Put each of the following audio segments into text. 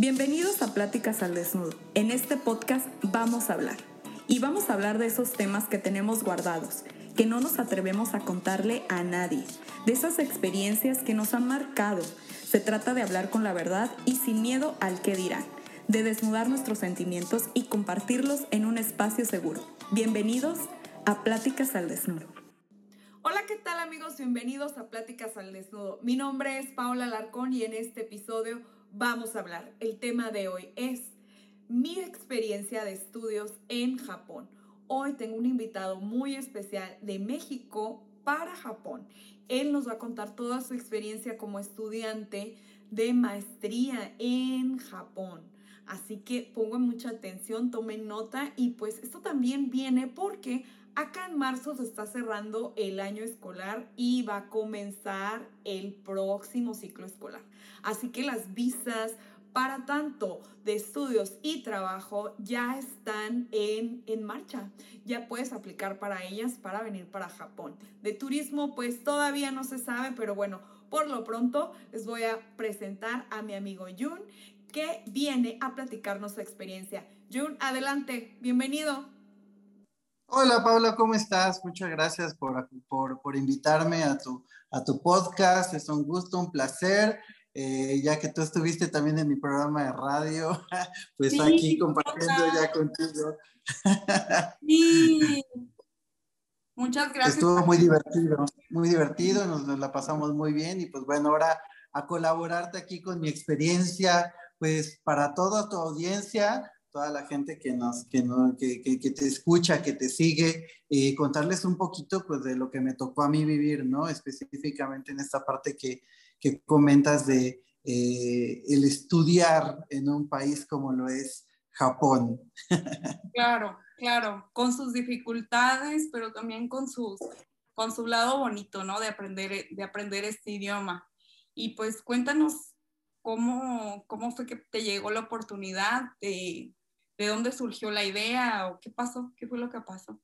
Bienvenidos a Pláticas al Desnudo. En este podcast vamos a hablar. Y vamos a hablar de esos temas que tenemos guardados, que no nos atrevemos a contarle a nadie, de esas experiencias que nos han marcado. Se trata de hablar con la verdad y sin miedo al que dirán, de desnudar nuestros sentimientos y compartirlos en un espacio seguro. Bienvenidos a Pláticas al Desnudo. Hola, ¿qué tal amigos? Bienvenidos a Pláticas al Desnudo. Mi nombre es Paula Larcón y en este episodio vamos a hablar. El tema de hoy es mi experiencia de estudios en Japón. Hoy tengo un invitado muy especial de México para Japón. Él nos va a contar toda su experiencia como estudiante de maestría en Japón. Así que pongan mucha atención, tomen nota y pues esto también viene porque acá en marzo se está cerrando el año escolar y va a comenzar el próximo ciclo escolar. Así que las visas para tanto de estudios y trabajo ya están en, en, marcha. Ya puedes aplicar para ellas para venir para Japón. De turismo pues todavía no se sabe, pero bueno, por lo pronto les voy a presentar a mi amigo Jun que viene a platicarnos su experiencia. Jun, adelante, bienvenido. Hola Paula, ¿cómo estás? Muchas gracias por, por, por invitarme a tu, a tu podcast. Es un gusto, un placer. Eh, ya que tú estuviste también en mi programa de radio, pues aquí compartiendo ya contigo. Sí. Muchas gracias. Estuvo muy divertido, muy divertido, nos, nos, la pasamos muy bien y pues bueno, ahora a colaborarte aquí con mi experiencia, pues para toda tu audiencia, toda la gente que nos, que, no, que, que, que te escucha, que te sigue, y contarles un poquito pues de lo que me tocó a mí vivir, ¿no? Específicamente en esta parte que, que comentas de eh, el estudiar en un país como lo es Japón. Claro, claro, con sus dificultades, pero también con, sus, con su lado bonito, ¿no? De aprender, de aprender este idioma. Y pues cuéntanos cómo, cómo fue que te llegó la oportunidad, de, de dónde surgió la idea o qué pasó, qué fue lo que pasó.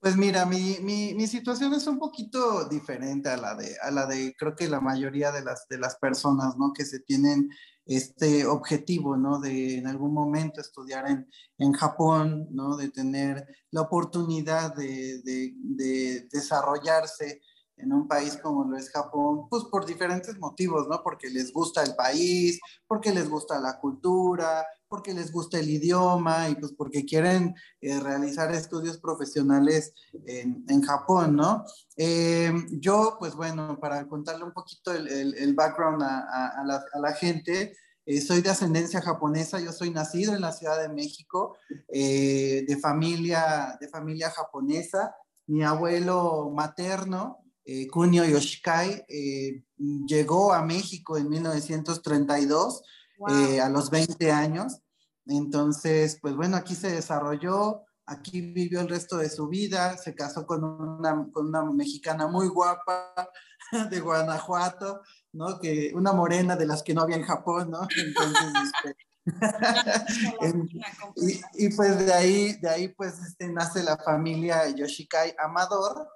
Pues mira, mi, mi, mi, situación es un poquito diferente a la de, a la de creo que la mayoría de las, de las personas, ¿no? Que se tienen este objetivo, ¿no? De en algún momento estudiar en, en Japón, ¿no? De tener la oportunidad de, de, de, desarrollarse en un país como lo es Japón, pues por diferentes motivos, ¿no? Porque les gusta el país, porque les gusta la cultura, porque les gusta el idioma y pues porque quieren eh, realizar estudios profesionales en, en Japón, ¿no? Eh, yo, pues bueno, para contarle un poquito el, el, background a, a, la, a, la, gente, eh, soy de ascendencia japonesa, yo soy nacido en la Ciudad de México, eh, de, familia, de familia japonesa. Mi abuelo materno, eh, Kunio Yoshikai, llegó a México en 1932. Wow. Eh, a los 20 años entonces, pues bueno, aquí se desarrolló, aquí vivió el resto de su vida, se casó con una, con una mexicana muy guapa de Guanajuato, ¿no? Que una morena de las que no había en Japón, ¿no? Entonces, este, y, y, pues de ahí, de ahí pues este, nace la familia Yoshikai Amador,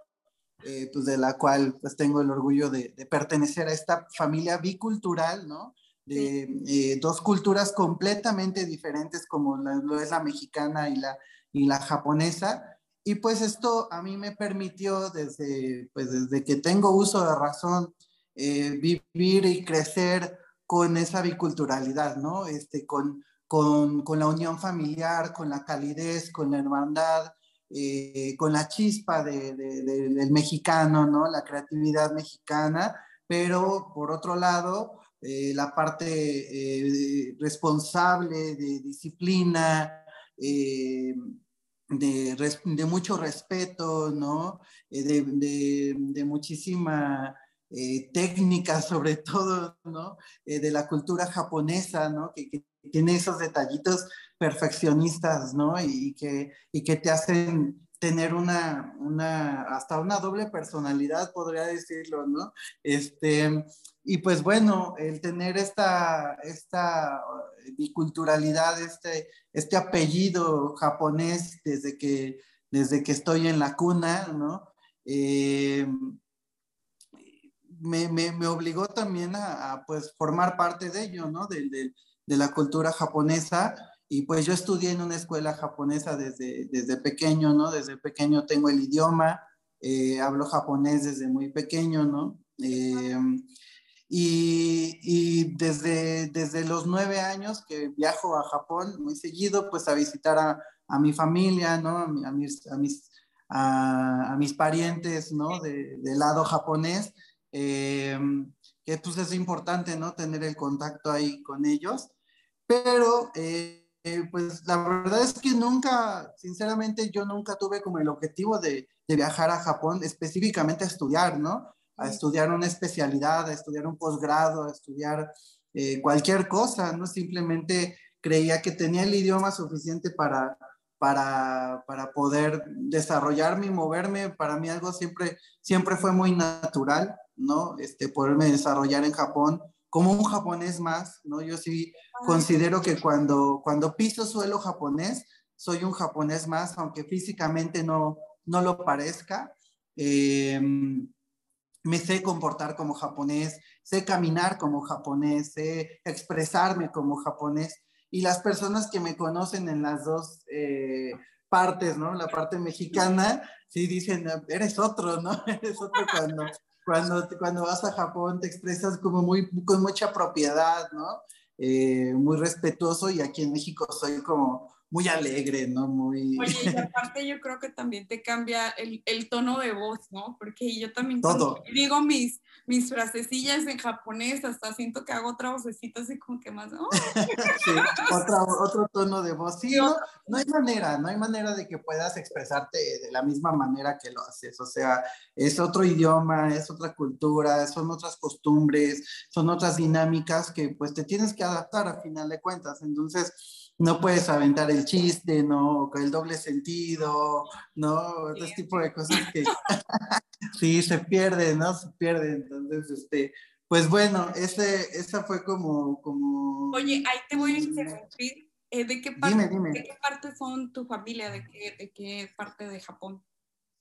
eh, pues de la cual pues tengo el orgullo de, de pertenecer a esta familia bicultural, ¿no? de eh, dos culturas completamente diferentes como la, lo es la mexicana y la, y la japonesa. Y pues esto a mí me permitió desde, pues desde que tengo uso de razón eh, vivir y crecer con esa biculturalidad, ¿no? Este, con, con, con la unión familiar, con la calidez, con la hermandad, eh, con la chispa de, de, de, del mexicano, ¿no? La creatividad mexicana, pero por otro lado, eh, la parte eh, responsable de disciplina, de, mucho respeto, de, muchísima técnica, sobre todo, de la cultura japonesa, que, tiene esos detallitos perfeccionistas, ¿no? Y, que, y que te hacen tener una, una, hasta una doble personalidad, podría decirlo, ¿no? Este, y pues bueno, el tener esta, esta biculturalidad, este, este apellido japonés desde que, desde que estoy en la cuna, ¿no? Eh, me, me, me, obligó también a, a, pues formar parte de ello, ¿no? De, de, de la cultura japonesa. Y pues yo estudié en una escuela japonesa desde, desde pequeño, ¿no? Desde pequeño tengo el idioma, eh, hablo japonés desde muy pequeño, ¿no? Eh, y, y, desde, desde los nueve años que viajo a Japón muy seguido, pues a visitar a, a mi familia, ¿no? A, mis, a, mis, a, mis parientes, ¿no? De, del lado japonés, eh, que pues es importante, ¿no? Tener el contacto ahí con ellos. Pero, eh, pues la verdad es que nunca, sinceramente, yo nunca tuve como el objetivo de, de viajar a Japón específicamente a estudiar, ¿no? A estudiar una especialidad, a estudiar un posgrado, a estudiar eh, cualquier cosa, ¿no? Simplemente creía que tenía el idioma suficiente para, para, para, poder desarrollarme y moverme. Para mí algo siempre, siempre fue muy natural, ¿no? Este, poderme desarrollar en Japón como un japonés más, ¿no? Yo sí considero que cuando, cuando piso suelo japonés, soy un japonés más, aunque físicamente no, no lo parezca. Eh, me sé comportar como japonés, sé caminar como japonés, sé expresarme como japonés y las personas que me conocen en las dos eh, partes, ¿no? La parte mexicana, sí dicen, eres otro, ¿no? Eres otro cuando, cuando, cuando vas a Japón, te expresas como muy, con mucha propiedad, ¿no? Eh, muy respetuoso y aquí en México soy como muy alegre, ¿no? Muy... Oye, y aparte yo creo que también te cambia el, el tono de voz, ¿no? Porque yo también Todo. digo mis, mis frasecillas en japonés, hasta siento que hago otra vocecita así como que más, ¿no? sí, otro, otro tono de voz. Sí, no, no hay manera, no hay manera de que puedas expresarte de la misma manera que lo haces. O sea, es otro idioma, es otra cultura, son otras costumbres, son otras dinámicas que pues te tienes que adaptar a final de cuentas. Entonces, no puedes aventar el chiste, ¿no? Con el doble sentido, ¿no? Ese tipo de cosas que sí se pierde, ¿no? Se pierde. Entonces, este, pues bueno, ese, esa fue como, como... Oye, ahí te voy a interrumpir. Eh, ¿De qué parte, dime, dime. ¿de qué parte son tu familia? ¿De qué, de qué parte de Japón?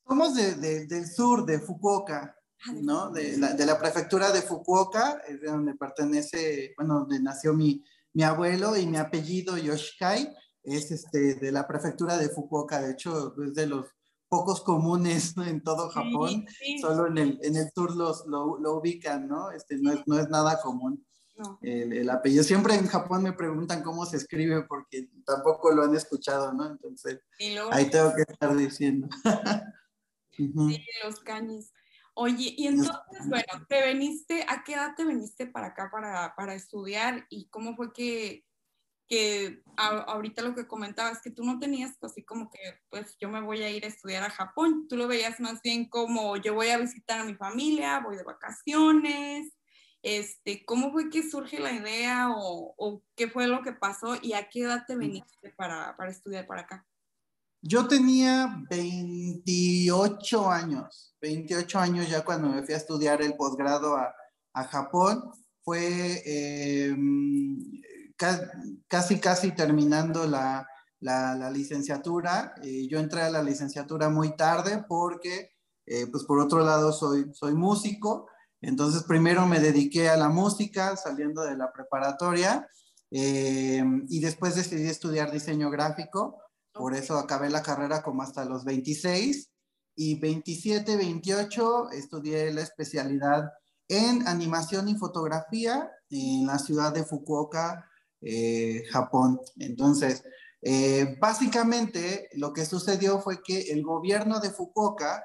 Somos de, de, del sur, de Fukuoka, Ah, ¿no? De la, de la prefectura de Fukuoka, es de donde pertenece, bueno, donde nació mi, mi abuelo y mi apellido Yoshikai es este, de la prefectura de Fukuoka, de hecho es de los pocos comunes ¿no? en todo Japón, Sí, sí. solo en el, en el sur los, lo, lo ubican, ¿no? Este, no, es, no es nada común No. el, el apellido. Siempre en Japón me preguntan cómo se escribe porque tampoco lo han escuchado, ¿no? Entonces luego, ahí tengo que estar diciendo. Sí, los cañis. Oye, y entonces, bueno, te veniste, ¿a qué edad te veniste para acá para, para estudiar? ¿Y cómo fue que, que a- ahorita lo que comentabas, que tú no tenías así como que, pues yo me voy a ir a estudiar a Japón, tú lo veías más bien como yo voy a visitar a mi familia, voy de vacaciones, este, ¿cómo fue que surge la idea o, o qué fue lo que pasó y a qué edad te veniste para, para estudiar para acá? Yo tenía 28 años, 28 años ya cuando me fui a estudiar el posgrado a, Japón. Fue ca- casi, casi terminando la, la, licenciatura. Eh, yo entré a la licenciatura muy tarde porque, eh, pues por otro lado, soy, soy músico. Entonces, primero me dediqué a la música saliendo de la preparatoria eh, y después decidí estudiar diseño gráfico. Por eso acabé la carrera como hasta los 26 y 27, 28 estudié la especialidad en animación y fotografía en la ciudad de Fukuoka, eh, Japón. Entonces, eh, básicamente lo que sucedió fue que el gobierno de Fukuoka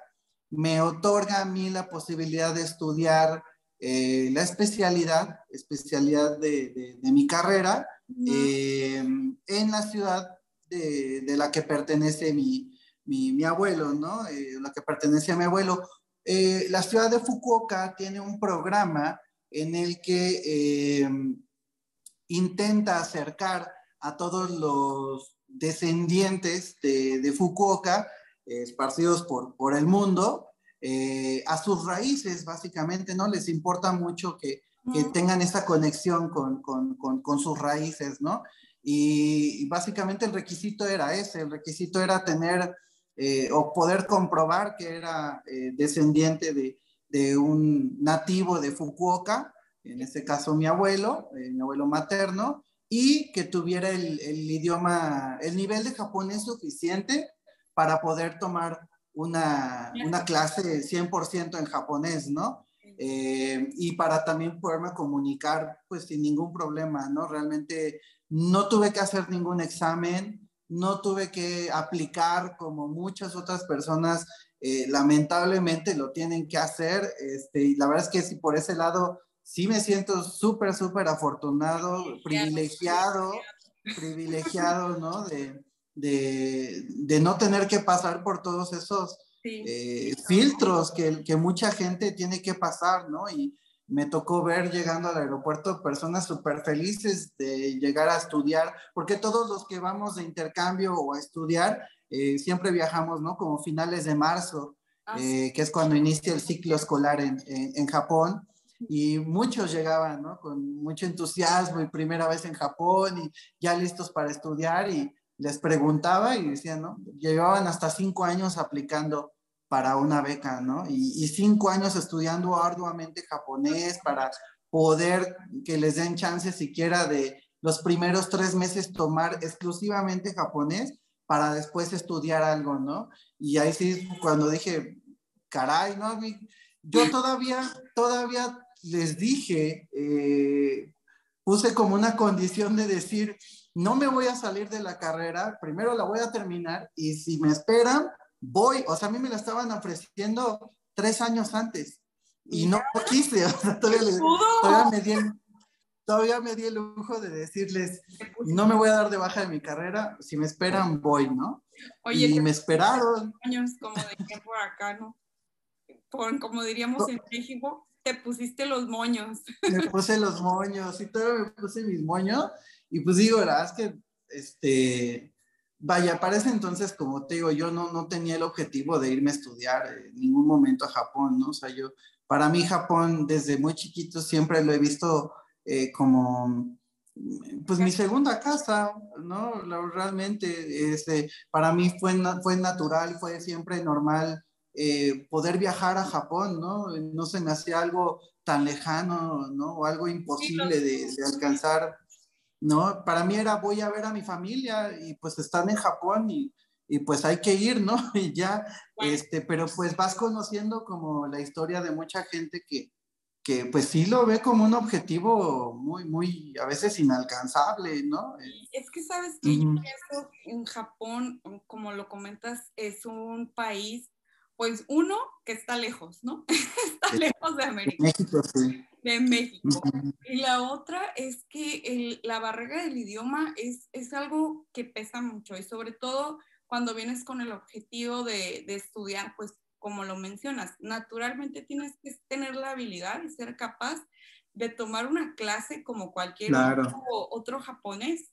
me otorga a mí la posibilidad de estudiar eh, la especialidad, especialidad de, de, de mi carrera en la ciudad de, de, la que pertenece mi, mi, mi abuelo, ¿no? Eh, la que pertenece a mi abuelo. Eh, la ciudad de Fukuoka tiene un programa en el que eh, intenta acercar a todos los descendientes de, de Fukuoka, eh, esparcidos por, por el mundo, eh, a sus raíces, básicamente, ¿no? Les importa mucho que, que tengan esa conexión con, con, con, con sus raíces, ¿no? Y, y, básicamente el requisito era ese, el requisito era tener eh, o poder comprobar que era eh, descendiente de, de, un nativo de Fukuoka, en este caso mi abuelo, eh, mi abuelo materno, y que tuviera el, idioma, el nivel de japonés suficiente para poder tomar una, una clase 100% en japonés, ¿no? Eh, y para también poderme comunicar pues sin ningún problema, ¿no? Realmente no tuve que hacer ningún examen, no tuve que aplicar como muchas otras personas eh, lamentablemente lo tienen que hacer, este, y la verdad es que si por ese lado sí me siento súper, súper afortunado, privilegiado, privilegiado, ¿no? De, de, de, no tener que pasar por todos esos eh, filtros que, que, mucha gente tiene que pasar, ¿no? Y me tocó ver llegando al aeropuerto personas súper felices de llegar a estudiar, porque todos los que vamos de intercambio o a estudiar, eh, siempre viajamos, ¿no? Como finales de marzo, ah, eh, que es cuando inicia el ciclo escolar en, en, en Japón y muchos llegaban, ¿no? Con mucho entusiasmo y primera vez en Japón y ya listos para estudiar y les preguntaba y decían, ¿no? Llevaban hasta cinco años aplicando para una beca, ¿no? Y, cinco años estudiando arduamente japonés para poder que les den chance siquiera de los primeros tres meses tomar exclusivamente japonés para después estudiar algo, ¿no? Y ahí sí, cuando dije, caray, ¿no? Yo todavía, todavía les dije, eh, puse como una condición de decir, no me voy a salir de la carrera, primero la voy a terminar y si me esperan, voy, o sea, a mí me la estaban ofreciendo tres años antes y no quise, o sea, todavía, me di el, todavía me di el lujo de decirles, no me voy a dar de baja de mi carrera, si me esperan, voy, ¿no? Oye, y me esperaron. Años como de por acá, ¿no? Por, como diríamos en México, te pusiste los moños. Me puse los moños, y todo me puse mis moños. Y pues digo, la verdad es que, este, vaya, para ese entonces, como te digo, yo no, no tenía el objetivo de irme a estudiar en ningún momento a Japón, ¿no? O sea, yo, para mí Japón desde muy chiquito siempre lo he visto eh, como, pues mi segunda casa, ¿no? Realmente, este, para mí fue, fue natural, fue siempre normal eh, poder viajar a Japón, ¿no? No se me hacía algo tan lejano, ¿no? O algo imposible de, alcanzar, ¿no? Para mí era voy a ver a mi familia y pues están en Japón y, y pues hay que ir, ¿no? Y ya, este, pero pues vas conociendo como la historia de mucha gente que, que pues sí lo ve como un objetivo muy, muy, a veces inalcanzable, ¿no? Es que sabes que yo pienso en Japón, como lo comentas, es un país pues uno, que está lejos, ¿no? está lejos de América. México, sí. De México. Y la otra es que la barrera del idioma es, es algo que pesa mucho y sobre todo cuando vienes con el objetivo de, de estudiar, pues como lo mencionas, naturalmente tienes que tener la habilidad y ser capaz de tomar una clase como cualquier otro, otro japonés.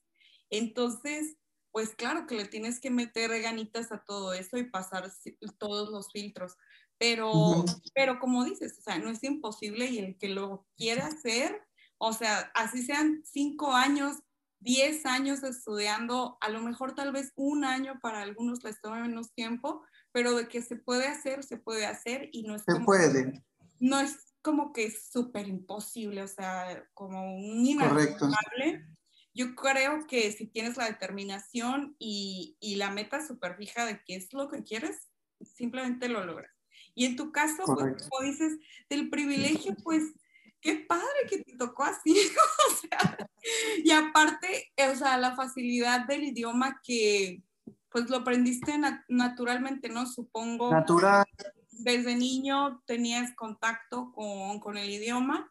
Entonces, pues claro que le tienes que meter ganitas a todo eso y pasar todos los filtros. Pero, pero como dices, o sea, no es imposible y el que lo quiera hacer, o sea, así sean cinco años, diez años estudiando, a lo mejor tal vez un año para algunos les tome menos tiempo, pero de que se puede hacer, se puede hacer y no es se puede. no es como que súper imposible, o sea, como un inalcanzable yo creo que si tienes la determinación y, y la meta súper fija de qué es lo que quieres, simplemente lo logras. Y en tu caso, pues, como dices, del privilegio, pues, qué padre que te tocó así, o sea, y aparte, o sea, la facilidad del idioma que, pues, lo aprendiste naturalmente, ¿no? Supongo. Natural. Desde niño tenías contacto con, con el idioma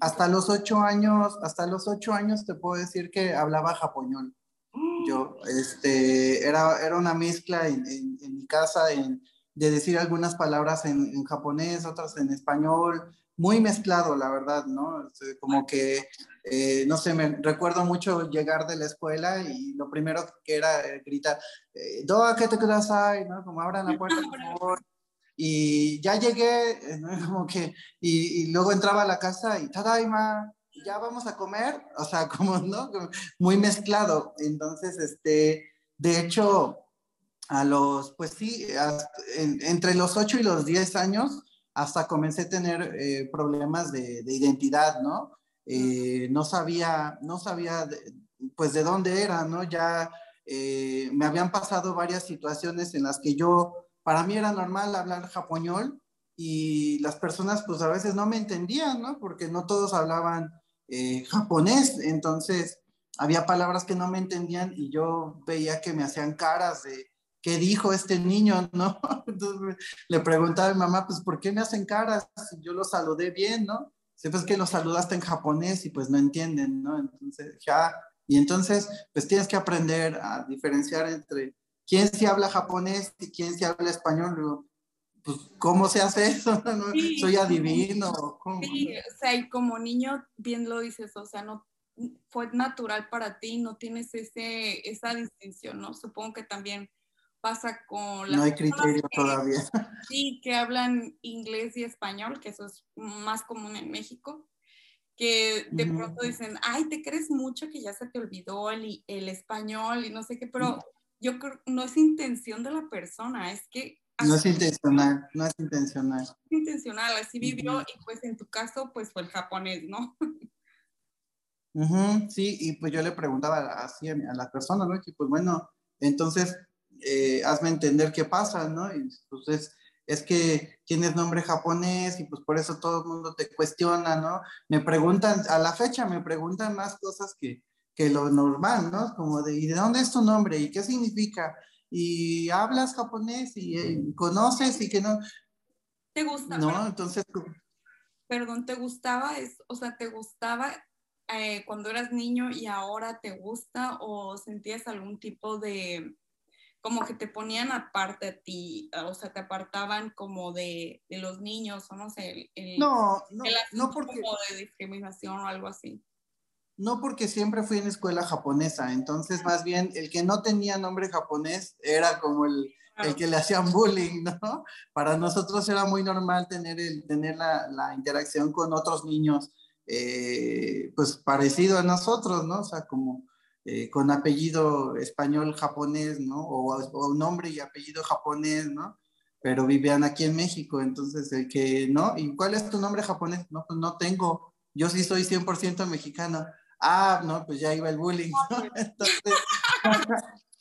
hasta los ocho años, hasta los ocho años te puedo decir que hablaba japonés. Yo, este, era, era una mezcla en, en, mi casa de decir algunas palabras en, en, japonés, otras en español, muy mezclado, la verdad, ¿no? Este, como que, eh, no sé, me recuerdo mucho llegar de la escuela y lo primero que era eh, gritar, eh, Doa, que te kudasai, ¿no? Como abran la puerta, por favor. Y ya llegué, como que, y, luego entraba a la casa y Tadaima, ya vamos a comer, o sea, como, ¿no? Muy mezclado. Entonces, este, de hecho, a los, pues sí, entre los 8 y los 10 años, hasta comencé a tener eh, problemas de, de, identidad, ¿no? Eh, no sabía, no sabía pues de dónde era, ¿no? Ya eh, me habían pasado varias situaciones en las que yo, para mí era normal hablar japonol y las personas pues a veces no me entendían, ¿no? Porque no todos hablaban eh, japonés, entonces había palabras que no me entendían y yo veía que me hacían caras de qué dijo este niño, ¿no? Entonces le preguntaba a mi mamá, pues ¿por qué me hacen caras? Yo lo saludé bien, ¿no? Siempre es que lo saludaste en japonés y pues no entienden, ¿no? Entonces ya, y entonces pues tienes que aprender a diferenciar entre quién sí habla japonés y quién sí habla español pues, ¿cómo se hace eso? Soy adivino. Sí, o sea, y como niño, bien lo dices, o sea, no fue natural para ti, no tienes ese, esa distinción, ¿no? Supongo que también pasa con las No hay criterio todavía. Sí, que hablan inglés y español, que eso es más común en México, que de pronto dicen, ay, te crees mucho que ya se te olvidó el, el español y no sé qué, pero yo creo, no es intención de la persona, es que no es intencional, no es intencional. Es intencional, así vivió y pues en tu caso pues fue el japonés, ¿no? sí, y pues yo le preguntaba así a, la persona, ¿no? Que pues bueno, entonces eh, hazme entender qué pasa, ¿no? Y entonces es que tienes nombre japonés y pues por eso todo el mundo te cuestiona, ¿no? Me preguntan, a la fecha me preguntan más cosas que, que lo normal, ¿no? Como de, ¿y de dónde es tu nombre? ¿Y qué significa? y hablas japonés y eh, conoces y que no. ¿Te gusta? No, entonces. Perdón, ¿te gustaba? Es, o sea, ¿te gustaba eh, cuando eras niño y ahora te gusta o sentías algún tipo de como que te ponían aparte a ti, o sea, te apartaban como de, de los niños, o no sé, el, no, no, no porque... como de discriminación o algo así. No porque siempre fui en escuela japonesa, entonces más bien el que no tenía nombre japonés era como el, el que le hacían bullying, ¿no? Para nosotros era muy normal tener, el, tener la, la interacción con otros niños, eh, pues parecido a nosotros, ¿no? O sea, como eh, con apellido español japonés, ¿no? O, o, nombre y apellido japonés, ¿no? Pero vivían aquí en México, entonces el que, ¿no? ¿Y cuál es tu nombre japonés? No, pues no tengo, yo sí soy 100% mexicano ah, no, pues ya iba el bullying, Entonces,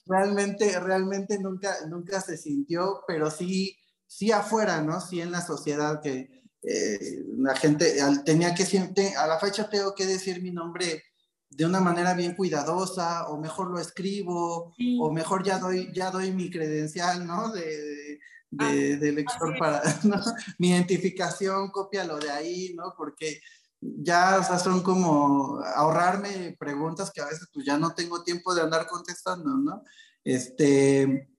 realmente, realmente nunca, nunca se sintió, pero sí, sí afuera, ¿no? Sí en la sociedad que eh, la gente tenía que siempre, a la fecha tengo que decir mi nombre de una manera bien cuidadosa, o mejor lo escribo, o mejor ya doy, ya doy mi credencial, ¿no? De, de, ah, de lector para, ¿no? Mi identificación, cópialo de ahí, ¿no? Porque ya, o sea, son como ahorrarme preguntas que a veces pues ya no tengo tiempo de andar contestando, ¿no? Este,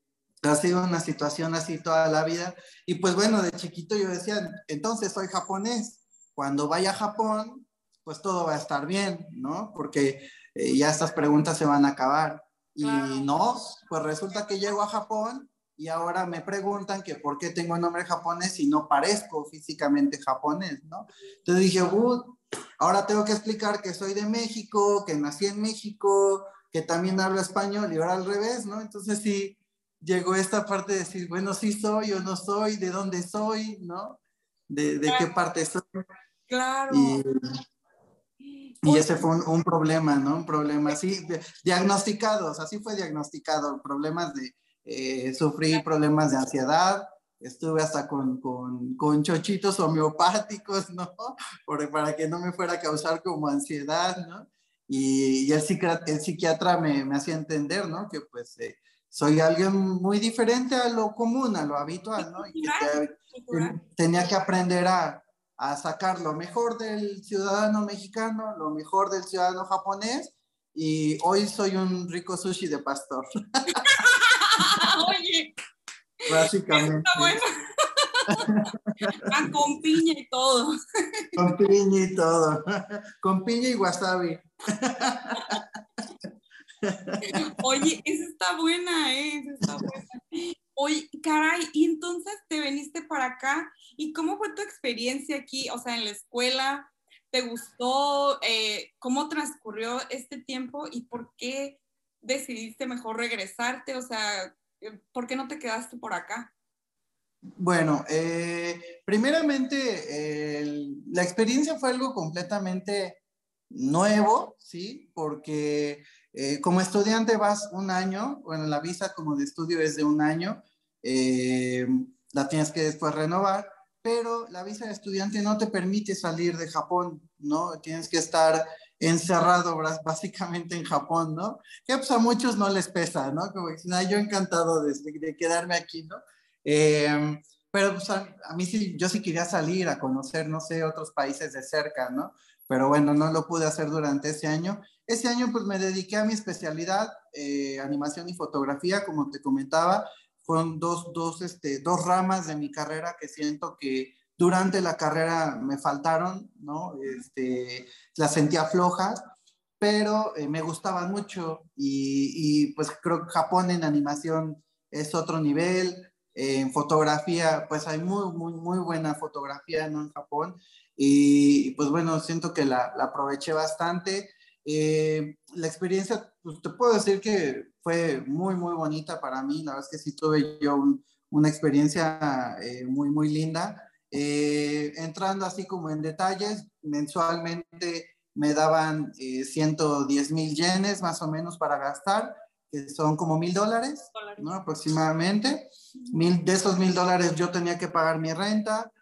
ha sido una situación así toda la vida. Y pues bueno, de chiquito yo decía, entonces soy japonés. Cuando vaya a Japón, pues todo va a estar bien, ¿no? Porque eh, ya estas preguntas se van a acabar. Y no, pues resulta que llego a Japón y ahora me preguntan que por qué tengo nombre japonés y no parezco físicamente japonés, ¿no? Entonces dije, uh, ahora tengo que explicar que soy de México, que nací en México, que también hablo español y ahora al revés, ¿no? Entonces sí, llegó esta parte de decir, bueno, sí soy o no soy, de dónde soy, ¿no? De, de qué parte soy. Claro. Y, y ese fue un, un, problema, ¿no? Un problema así, diagnosticados, así fue diagnosticado, problemas de eh, sufrí problemas de ansiedad, estuve hasta con, con, con, chochitos homeopáticos, ¿no? para que no me fuera a causar como ansiedad, ¿no? Y, y el, psiquiatra, el, psiquiatra, me, me, hacía entender, ¿no? Que pues eh, soy alguien muy diferente a lo común, a lo habitual, ¿no? Y que tenía que aprender a, a sacar lo mejor del ciudadano mexicano, lo mejor del ciudadano japonés, y hoy soy un rico sushi de pastor. Oye. Básicamente. Está bueno. Con piña y todo. Con piña y todo. Con piña y wasabi. Oye, esa está buena, ¿eh? Esa está buena. Oye, caray, y entonces te viniste para acá. ¿Y cómo fue tu experiencia aquí? O sea, en la escuela, ¿te gustó? Eh, ¿Cómo transcurrió este tiempo y por qué decidiste mejor regresarte? O sea, ¿por qué no te quedaste por acá? Bueno, eh, primeramente, la experiencia fue algo completamente nuevo, ¿sí? Porque eh, como estudiante vas un año, bueno, la visa como de estudio es de un año, eh, la tienes que después renovar, pero la visa de estudiante no te permite salir de Japón, ¿no? Tienes que estar encerrado básicamente en Japón, ¿no? Que pues a muchos no les pesa, ¿no? Como dicen, yo encantado de, quedarme aquí, ¿no? Eh, pero pues, a, mí sí, yo sí quería salir a conocer, no sé, otros países de cerca, ¿no? Pero bueno, no lo pude hacer durante ese año. Ese año pues me dediqué a mi especialidad, eh, animación y fotografía, como te comentaba. Fueron dos, dos, este, dos ramas de mi carrera que siento que durante la carrera me faltaron, ¿no? Este, las sentía flojas, pero eh, me gustaban mucho y, y, pues creo que Japón en animación es otro nivel, en fotografía, pues hay muy, muy, muy buena fotografía ¿no? en Japón y pues bueno, siento que la, la aproveché bastante. Eh, la experiencia, pues te puedo decir que fue muy, muy bonita para mí. La verdad es que sí tuve yo una experiencia eh, muy, muy linda. Eh, entrando así como en detalles, mensualmente me daban 110 mil yenes más o menos para gastar, que son como mil dólares, ¿no? Aproximadamente. Mil, de esos mil dólares yo tenía que pagar mi renta,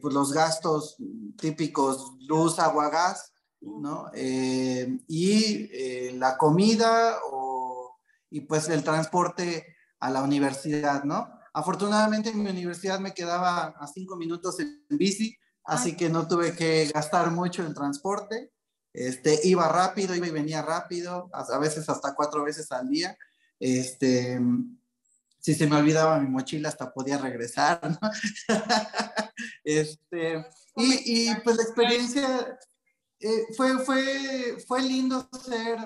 pues los gastos típicos, luz, agua, gas, ¿no? Eh, y eh, la comida o, y pues el transporte a la universidad, ¿no? Afortunadamente en mi universidad me quedaba a cinco minutos en bici, así que no tuve que gastar mucho en transporte. Este, iba rápido, iba y venía rápido, a, veces hasta cuatro veces al día. Este, si se me olvidaba mi mochila, hasta podía regresar, ¿no? este, y, y, pues la experiencia eh, fue, fue, fue lindo ser,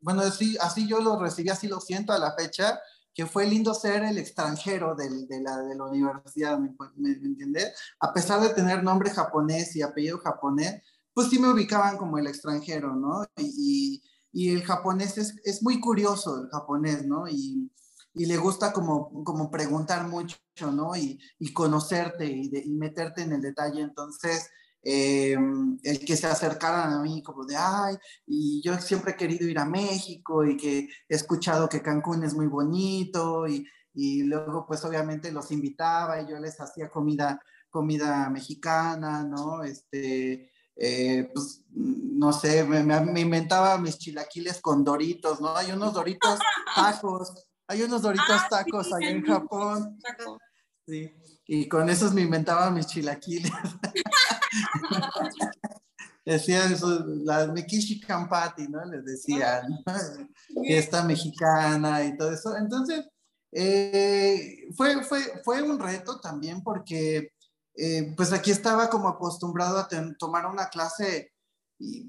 bueno, así, así yo lo recibí, así lo siento a la fecha, que fue lindo ser el extranjero de, la, de la universidad, ¿me, me, entiendes? A pesar de tener nombre japonés y apellido japonés, pues sí me ubicaban como el extranjero, ¿no? Y, y, el japonés es, es, muy curioso, el japonés, ¿no? Y, y le gusta como, como preguntar mucho, ¿no? Y, y conocerte y, y meterte en el detalle. Entonces, eh, el que se acercaran a mí como de, ay, y yo siempre he querido ir a México y que he escuchado que Cancún es muy bonito y, y luego pues obviamente los invitaba y yo les hacía comida, comida mexicana, ¿no? Este, eh, pues no sé, me, me, inventaba mis chilaquiles con doritos, ¿no? Hay unos doritos tacos, hay unos doritos ah, tacos allá en Japón. Sí, y con esos me inventaba mis chilaquiles. Decían eso, la Kampati, ¿no? Les decían, esta mexicana y todo eso. Entonces, eh, fue, fue, fue un reto también porque, eh, pues aquí estaba como acostumbrado a tomar una clase y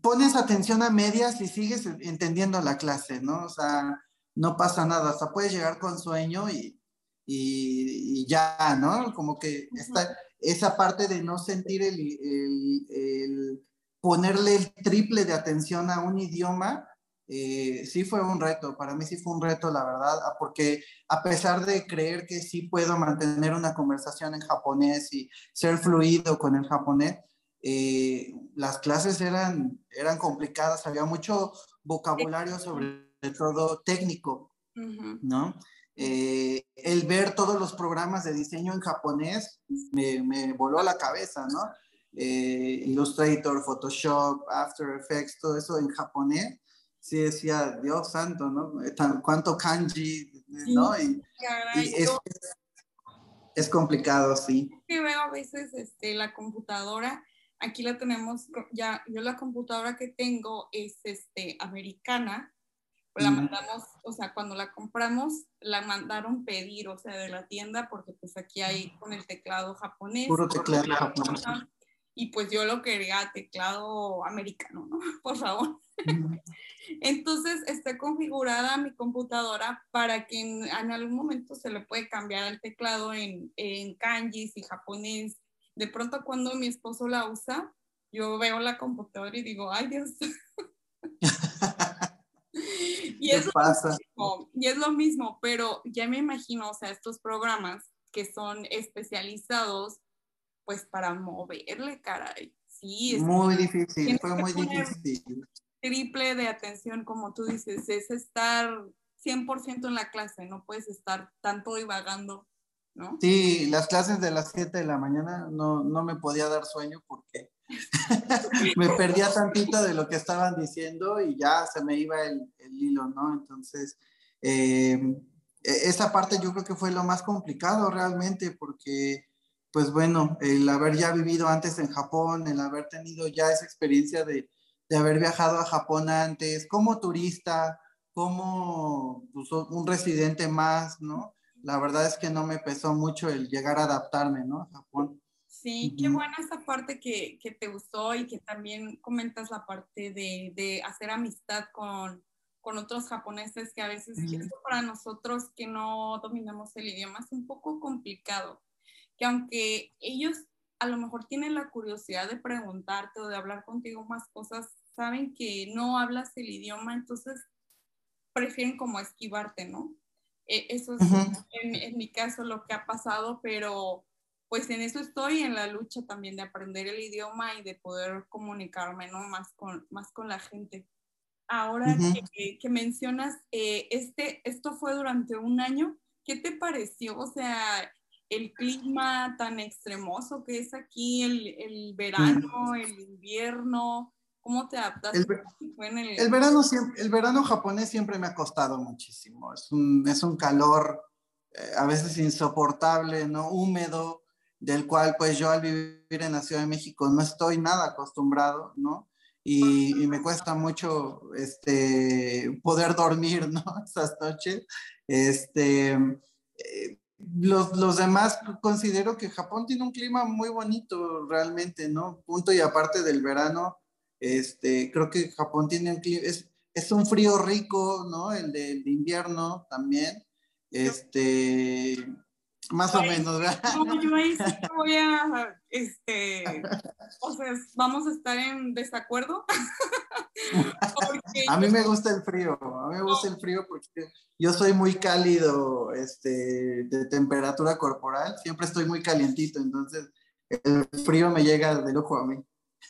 pones atención a medias y sigues entendiendo la clase, ¿no? O sea, no pasa nada, hasta puedes llegar con sueño y, y, y ya, ¿no? Como que está esa parte de no sentir el, ponerle el triple de atención a un idioma, eh, sí fue un reto, para mí sí fue un reto, la verdad, ah, porque a pesar de creer que sí puedo mantener una conversación en japonés y ser fluido con el japonés, eh, las clases eran, eran complicadas, había mucho vocabulario sobre todo técnico, ¿no? Eh, el ver todos los programas de diseño en japonés me, me voló a la cabeza, ¿no? Eh, Illustrator, Photoshop, After Effects, todo eso en japonés, sí decía, Dios santo, ¿no? ¿Cuánto kanji, ¿no? Y, es, es, complicado, sí. Sí, veo a veces este, la computadora, aquí la tenemos, ya, yo la computadora que tengo es este, americana, la mandamos, o sea, cuando la compramos, la mandaron pedir, o sea, de la tienda, porque pues aquí hay con el teclado japonés. Puro teclado japonés. Y pues yo lo quería teclado americano, ¿no? Por favor. Entonces está configurada mi computadora para que en, algún momento se le puede cambiar el teclado en, en kanjis y japonés. De pronto cuando mi esposo la usa, yo veo la computadora y digo, ay Dios. y, es pasa? y es lo mismo, pero ya me imagino, o sea, estos programas que son especializados, pues para moverle, caray. Sí, muy difícil, fue muy difícil. triple de atención, como tú dices, es estar 100% en la clase, no puedes estar tanto divagando, ¿no? Sí, las clases de las 7 de la mañana no, no me podía dar sueño porque me perdía tantito de lo que estaban diciendo y ya se me iba el, hilo, ¿no? Entonces, eh, esa parte yo creo que fue lo más complicado realmente porque, pues bueno, el haber ya vivido antes en Japón, el haber tenido ya esa experiencia de, de haber viajado a Japón antes, como turista, como pues, un residente más, ¿no? La verdad es que no me pesó mucho el llegar a adaptarme, ¿no? A Japón. Sí, qué buena esa parte que, que, te gustó y que también comentas la parte de, de hacer amistad con, con, otros japoneses que a veces para nosotros que no dominamos el idioma es un poco complicado, que aunque ellos a lo mejor tienen la curiosidad de preguntarte o de hablar contigo más cosas, saben que no hablas el idioma, entonces prefieren como esquivarte, ¿no? E, eso es en, en, mi caso lo que ha pasado, pero pues en eso estoy, en la lucha también de aprender el idioma y de poder comunicarme, ¿no? Más con, más con la gente. Ahora que, que, mencionas, eh, este, esto fue durante un año, ¿qué te pareció? O sea, el clima tan extremoso que es aquí, el, el verano, el invierno, ¿cómo te adaptaste? El, el... el, verano, el verano japonés siempre me ha costado muchísimo, es un, es un calor eh, a veces insoportable, ¿no? Húmedo, del cual pues yo al vivir en la Ciudad de México no estoy nada acostumbrado, ¿no? Y, y me cuesta mucho este, poder dormir, ¿no? Esas noches. Este, eh, los, los, demás considero que Japón tiene un clima muy bonito realmente, ¿no? Punto y aparte del verano, este, creo que Japón tiene un clima, es, es un frío rico, ¿no? El de, el de invierno también. Este, más o menos, ¿verdad? No, yo ahí sí voy a, este, o sea, vamos a estar en desacuerdo. a mí me gusta el frío, a mí me gusta el frío porque yo soy muy cálido, este, de temperatura corporal, siempre estoy muy calientito, entonces el frío me llega de lujo a mí.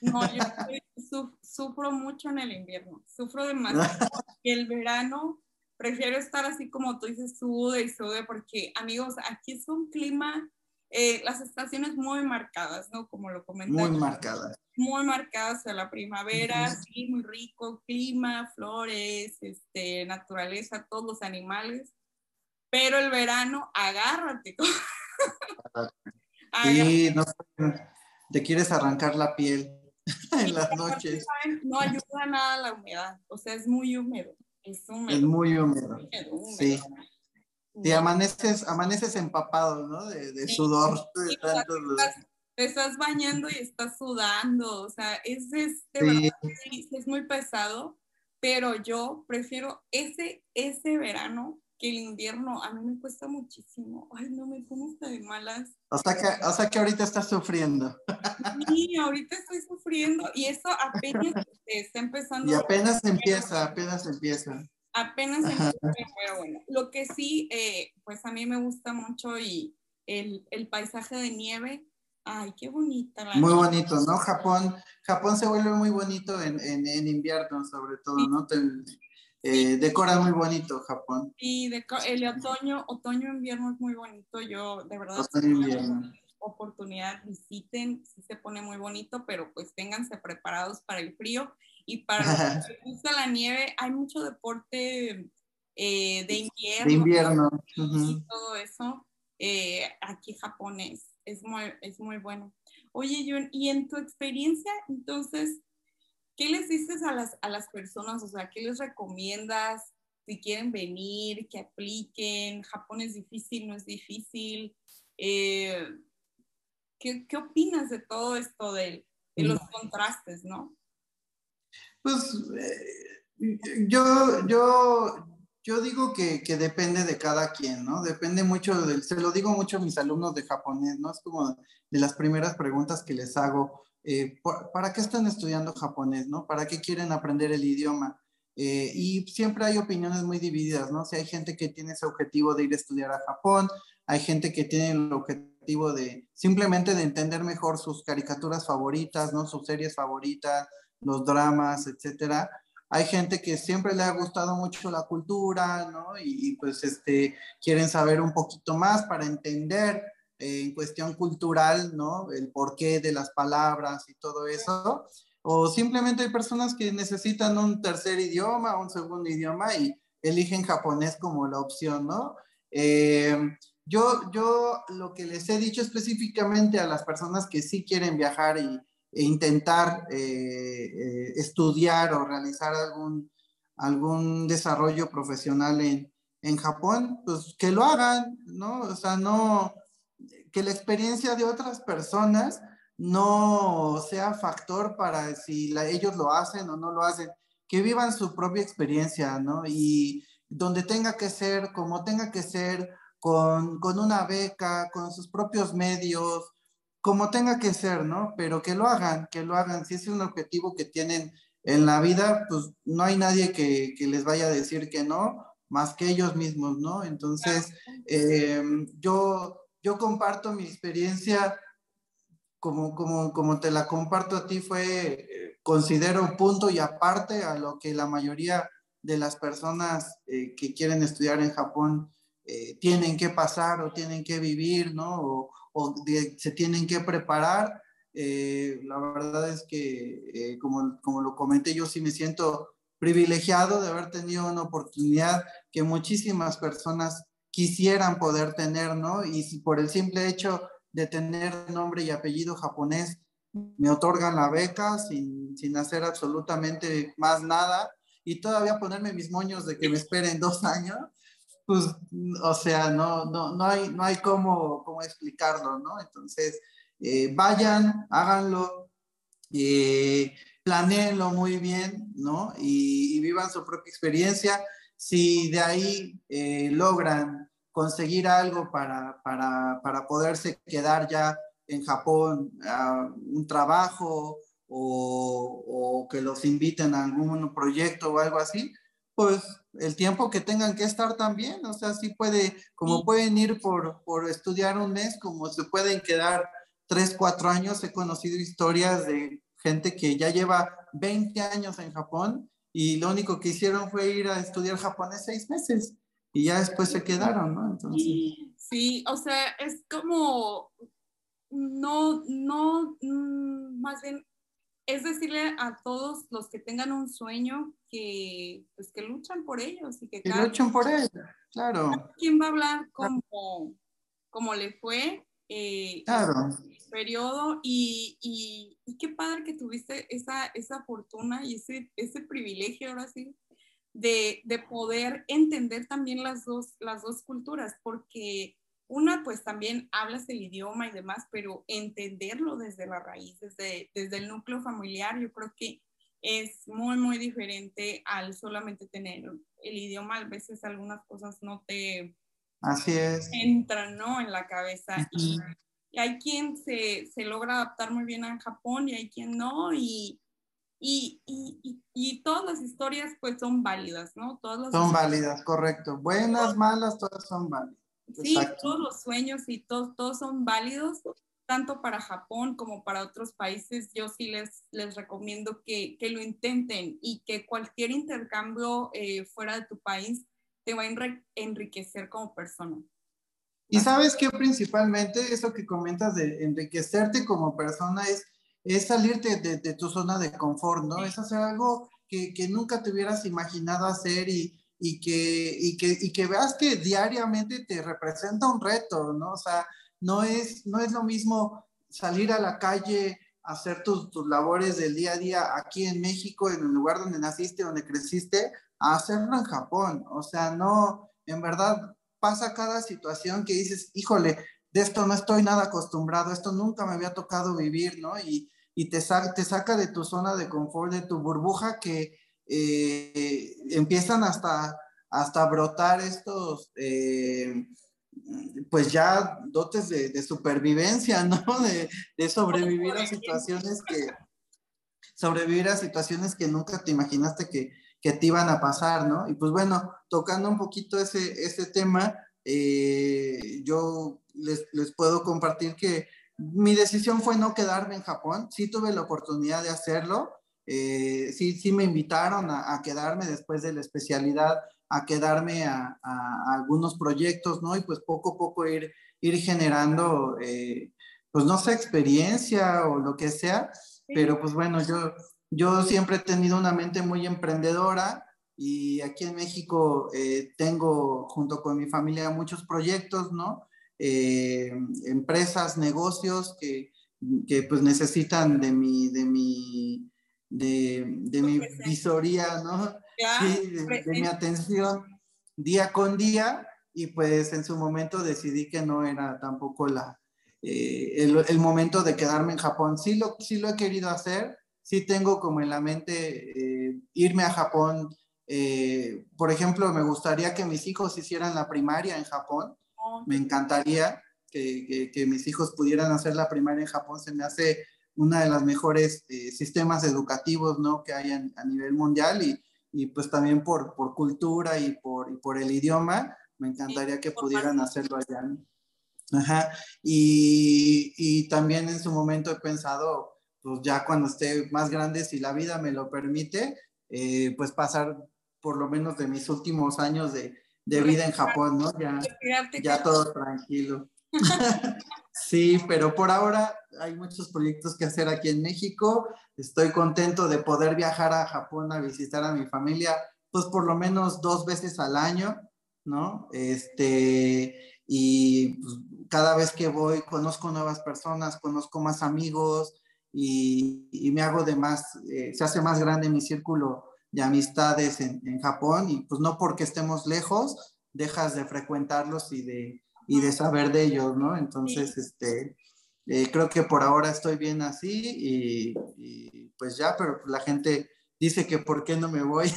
No, yo sufro mucho en el invierno, sufro demasiado. el verano prefiero estar así como tú dices, sude y sude, porque amigos, aquí es un clima, eh, las estaciones muy marcadas, ¿no? Como lo comenté. Muy marcadas. Muy marcadas a la primavera, sí, muy rico, clima, flores, este, naturaleza, todos los animales. Pero el verano, agárrate. sí, no, te quieres arrancar la piel en las noches. No ayuda nada la humedad, o sea, es muy húmedo. Es, muy húmedo. Sí. Y amaneces, amaneces empapado, ¿no? De, sudor. te estás bañando y estás sudando, o sea, es, este, es muy pesado, pero yo prefiero ese, ese verano que el invierno. A mí me cuesta muchísimo. Ay, no me pongo hasta de malas. O sea que, o sea que ahorita estás sufriendo. Sí, ahorita estoy sufriendo y eso apenas está empezando. Y apenas empieza, apenas empieza. Apenas empieza, pero bueno. Lo que sí, eh, pues a mí me gusta mucho y el, el paisaje de nieve, ay, qué bonita. La muy bonito, ¿no? Japón, Japón se vuelve muy bonito en, en, en invierno, sobre todo, ¿no? Te, eh, decora muy bonito Japón. Y el otoño, otoño, invierno es muy bonito. Yo, de verdad, oportunidad, visiten, sí se pone muy bonito, pero pues ténganse preparados para el frío. Y para los que les gusta la nieve, hay mucho deporte eh, de invierno. De invierno. Y todo eso. Eh, aquí Japón es, es, muy, es muy bueno. Oye, Jun, y en tu experiencia, entonces, ¿qué les dices a las, a las personas? O sea, ¿qué les recomiendas si quieren venir, que apliquen? Japón es difícil, no es difícil. Eh, ¿qué, ¿qué, opinas de todo esto de, de los contrastes, no? Pues eh, yo, yo, yo digo que, que, depende de cada quien, ¿no? Depende mucho, del, se lo digo mucho a mis alumnos de japonés, ¿no? Es como de las primeras preguntas que les hago. Eh, ¿para qué están estudiando japonés, no? ¿Para qué quieren aprender el idioma? Eh, y siempre hay opiniones muy divididas, ¿no? Sea, hay gente que tiene ese objetivo de ir a estudiar a Japón, hay gente que tiene el objetivo de simplemente de entender mejor sus caricaturas favoritas, ¿no? Sus series favoritas, los dramas, etcétera. hay gente que siempre le ha gustado mucho la cultura, ¿no? Y, pues este, quieren saber un poquito más para entender eh, en cuestión cultural, ¿no? El porqué de las palabras y todo eso. O simplemente hay personas que necesitan un tercer idioma, un segundo idioma y eligen japonés como la opción, ¿no? Eh, yo, yo lo que les he dicho específicamente a las personas que sí quieren viajar y, e intentar eh, eh, estudiar o realizar algún, algún desarrollo profesional en, en Japón, pues que lo hagan, ¿no? O sea, no, que la experiencia de otras personas no sea factor para si ellos lo hacen o no lo hacen, que vivan su propia experiencia, ¿no? Y donde tenga que ser, como tenga que ser, con, con una beca, con sus propios medios, como tenga que ser, ¿no? Pero que lo hagan, que lo hagan. Si es un objetivo que tienen en la vida, pues no hay nadie que, que les vaya a decir que no, más que ellos mismos, ¿no? Entonces, eh, yo, yo comparto mi experiencia como, como, como te la comparto a ti, fue, eh, considero punto y aparte a lo que la mayoría de las personas eh, que quieren estudiar en Japón tienen que pasar o tienen que vivir, ¿no? O, o se tienen que preparar. Eh, la verdad es que, eh, como, como lo comenté, yo sí me siento privilegiado de haber tenido una oportunidad que muchísimas personas quisieran poder tener, ¿no? Y si por el simple hecho de tener nombre y apellido japonés me otorgan la beca sin, sin hacer absolutamente más nada y todavía ponerme mis moños de que me esperen dos años, pues, o sea, no, no, no hay, no hay cómo, cómo explicarlo, ¿no? Entonces, eh, vayan, háganlo, eh, planeenlo muy bien, ¿no? Y, vivan su propia experiencia. Si de ahí eh, logran conseguir algo para, para, para, poderse quedar ya en Japón, un trabajo o, o que los inviten a algún proyecto o algo así, pues el tiempo que tengan que estar también, o sea, sí puede, como pueden ir por, por estudiar un mes, como se pueden quedar tres, cuatro años, he conocido historias de gente que ya lleva 20 años en Japón y lo único que hicieron fue ir a estudiar japonés seis meses y ya después se quedaron, ¿no? Entonces... Sí, o sea, es como, no, no, mm, más bien es decirle a todos los que tengan un sueño que, pues, que luchan por ellos y que, que luchan por ellos, claro. ¿Quién va a hablar como, como le fue? Eh, claro. Periodo y, y, y, qué padre que tuviste esa, esa fortuna y ese, ese privilegio ahora sí de, de poder entender también las dos, las dos culturas porque una, pues también hablas el idioma y demás, pero entenderlo desde la raíz, desde, desde el núcleo familiar, yo creo que es muy, muy diferente al solamente tener el idioma. A veces algunas cosas no te Así es. entran, ¿no? En la cabeza. Hay quien se, se, logra adaptar muy bien a Japón y hay quien no. Y, y, y, y, todas las historias pues son válidas, ¿no? Todas son válidas, correcto. Buenas, malas, todas son válidas. Sí, todos los sueños y todos, todos son válidos, tanto para Japón como para otros países. Yo sí les, les recomiendo que, que lo intenten y que cualquier intercambio eh, fuera de tu país te va a enriquecer como persona. Y sabes que principalmente eso que comentas de enriquecerte como persona es, es salirte de, de tu zona de confort, ¿no? Es hacer algo que, que, nunca te hubieras imaginado hacer y, y que, y que, y que veas que diariamente te representa un reto, ¿no? O sea, no es, no es lo mismo salir a la calle, hacer tus, tus labores del día a día aquí en México, en el lugar donde naciste, donde creciste, a hacerlo en Japón. O sea, no, en verdad pasa cada situación que dices, híjole, de esto no estoy nada acostumbrado, esto nunca me había tocado vivir, ¿no? Y, y te, te saca de tu zona de confort, de tu burbuja que, eh, empiezan hasta, hasta brotar estos, eh, pues ya dotes de, supervivencia, ¿no? De, sobrevivir a situaciones que, sobrevivir a situaciones que nunca te imaginaste que, te iban a pasar, ¿no? Y pues bueno, tocando un poquito ese, ese tema, eh, yo les, les, puedo compartir que mi decisión fue no quedarme en Japón, sí tuve la oportunidad de hacerlo, eh, sí, sí me invitaron a, quedarme después de la especialidad, a quedarme a, algunos proyectos, ¿no? Y pues poco a poco ir, ir generando, eh, pues no sé, experiencia o lo que sea, pero pues bueno, yo, yo siempre he tenido una mente muy emprendedora y aquí en México eh, tengo junto con mi familia muchos proyectos, ¿no? empresas, negocios que, que pues necesitan de mi, de mi, de, de mi visoría, ¿no? sí, de, mi atención día con día y pues en su momento decidí que no era tampoco la, eh, el, el, momento de quedarme en Japón. Sí lo, sí lo he querido hacer, sí tengo como en la mente eh, irme a Japón. Eh, por ejemplo, me gustaría que mis hijos hicieran la primaria en Japón. Oh. Me encantaría que, que, que mis hijos pudieran hacer la primaria en Japón. Se me hace una de las mejores eh, sistemas educativos ¿no? que hay a, nivel mundial y, y, pues también por, por cultura y por, y por el idioma, me encantaría que pudieran hacerlo allá. Ajá. Y, y, también en su momento he pensado, pues ya cuando esté más grande, si la vida me lo permite, eh, pues pasar por lo menos de mis últimos años de, de vida en Japón, ¿no? Ya, ya todo tranquilo. sí, pero por ahora hay muchos proyectos que hacer aquí en México. Estoy contento de poder viajar a Japón a visitar a mi familia, pues por lo menos dos veces al año, ¿no? Este, y pues, cada vez que voy conozco nuevas personas, conozco más amigos y, y me hago de más, eh, se hace más grande mi círculo de amistades en, en Japón y pues no porque estemos lejos, dejas de frecuentarlos y de, y de saber de ellos, ¿no? Entonces, este, eh, creo que por ahora estoy bien así y, pues ya, pero la gente dice que por qué no me voy.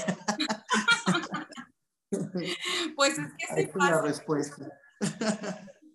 pues es que sí pasa. la respuesta.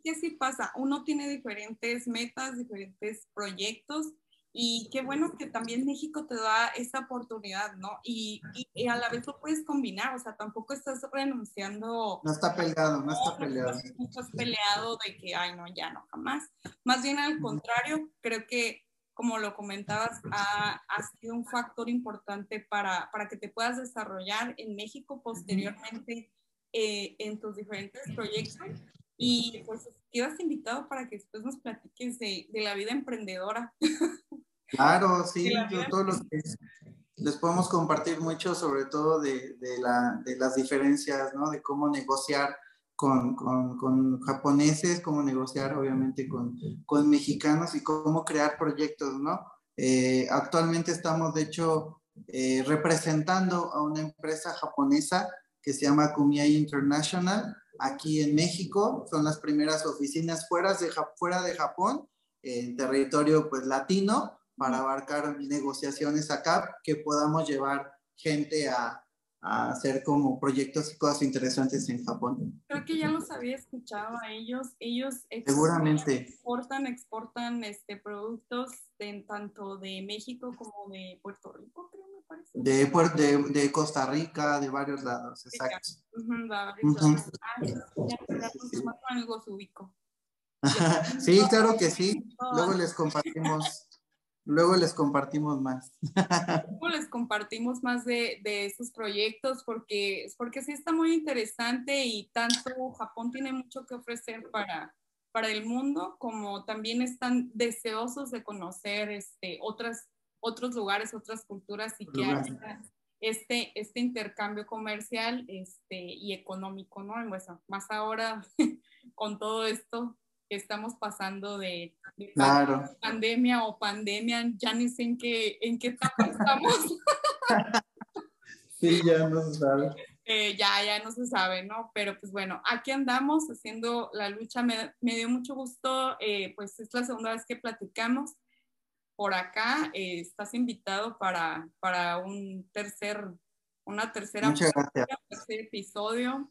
¿Qué sí pasa? Uno tiene diferentes metas, diferentes proyectos y qué bueno que también México te da esa oportunidad, ¿no? Y, y, a la vez lo puedes combinar, o sea, tampoco estás renunciando. No está peleado, no está peleado. No estás peleado de que, ay, no, ya no, jamás. Más bien al contrario, creo que, como lo comentabas, ha, ha sido un factor importante para, para, que te puedas desarrollar en México posteriormente eh, en tus diferentes proyectos. Y pues quedas invitado para que después nos platiques de, de la vida emprendedora. Claro, sí, todos los que les podemos compartir mucho, sobre todo de, de, la, de las diferencias, ¿no? De cómo negociar con, con, con japoneses, cómo negociar obviamente con, con, mexicanos y cómo crear proyectos, ¿no? Eh, actualmente estamos, de hecho, eh, representando a una empresa japonesa que se llama Kumiai International aquí en México. Son las primeras oficinas fuera de, fuera de Japón, en territorio pues latino, para abarcar negociaciones acá, que podamos llevar gente a, a, hacer como proyectos y cosas interesantes en Japón. Creo que ya los había escuchado a ellos. Ellos Seguramente. exportan, exportan este, productos de, tanto de México como de Puerto Rico, creo me parece. De, de, de Costa Rica, de varios lados, exacto. sí, claro que sí. Luego les compartimos Luego les compartimos más. Luego les compartimos más de, de esos proyectos porque, porque sí está muy interesante y tanto Japón tiene mucho que ofrecer para, para el mundo como también están deseosos de conocer este, otras, otros lugares, otras culturas y que haya este, este intercambio comercial este, y económico, ¿no? más ahora con todo esto que estamos pasando de, pandemia o pandemia, ya ni sé en qué, en qué etapa estamos. sí, ya no se sabe. Eh, ya, ya no se sabe, ¿no? Pero pues bueno, aquí andamos haciendo la lucha. Me, me dio mucho gusto, eh, pues es la segunda vez que platicamos. Por acá eh, estás invitado para, para un tercer, una tercera, Muchas tercer episodio.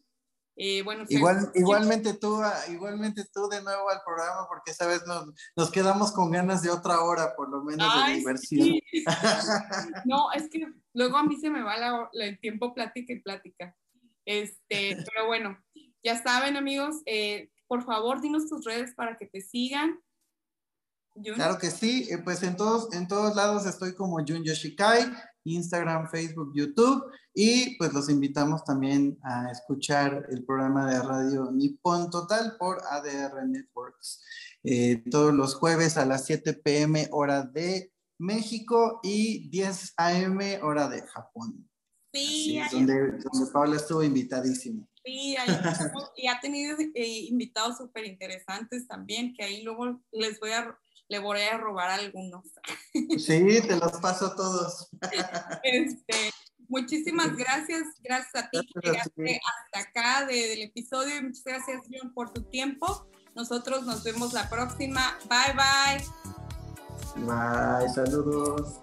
Eh, bueno, Igual, igualmente, tú, ah, igualmente tú de nuevo al programa, porque esa vez nos, nos quedamos con ganas de otra hora, por lo menos, de diversión. no, es que luego a mí se me va la, el tiempo plática y plática. Este, pero bueno, ya saben, amigos, eh, por favor, dinos tus redes para que te sigan. Claro que sí, eh, pues en todos, en todos lados estoy como Jun Yoshikai, Instagram, Facebook, YouTube, y pues los invitamos también a escuchar el programa de radio Nippon Total por ADR Networks, eh, todos los jueves a las 7 pm hora de México y 10 am hora de Japón. Sí, donde, donde Paula estuvo invitadísima. Sí, y ha tenido eh, invitados súper interesantes también, que ahí luego les voy a, le voy a robar algunos. Sí, te los paso todos. Este, muchísimas gracias, gracias a ti que llegaste hasta acá del episodio y muchas gracias John por tu tiempo. Nosotros nos vemos la próxima. Bye bye. Bye, saludos.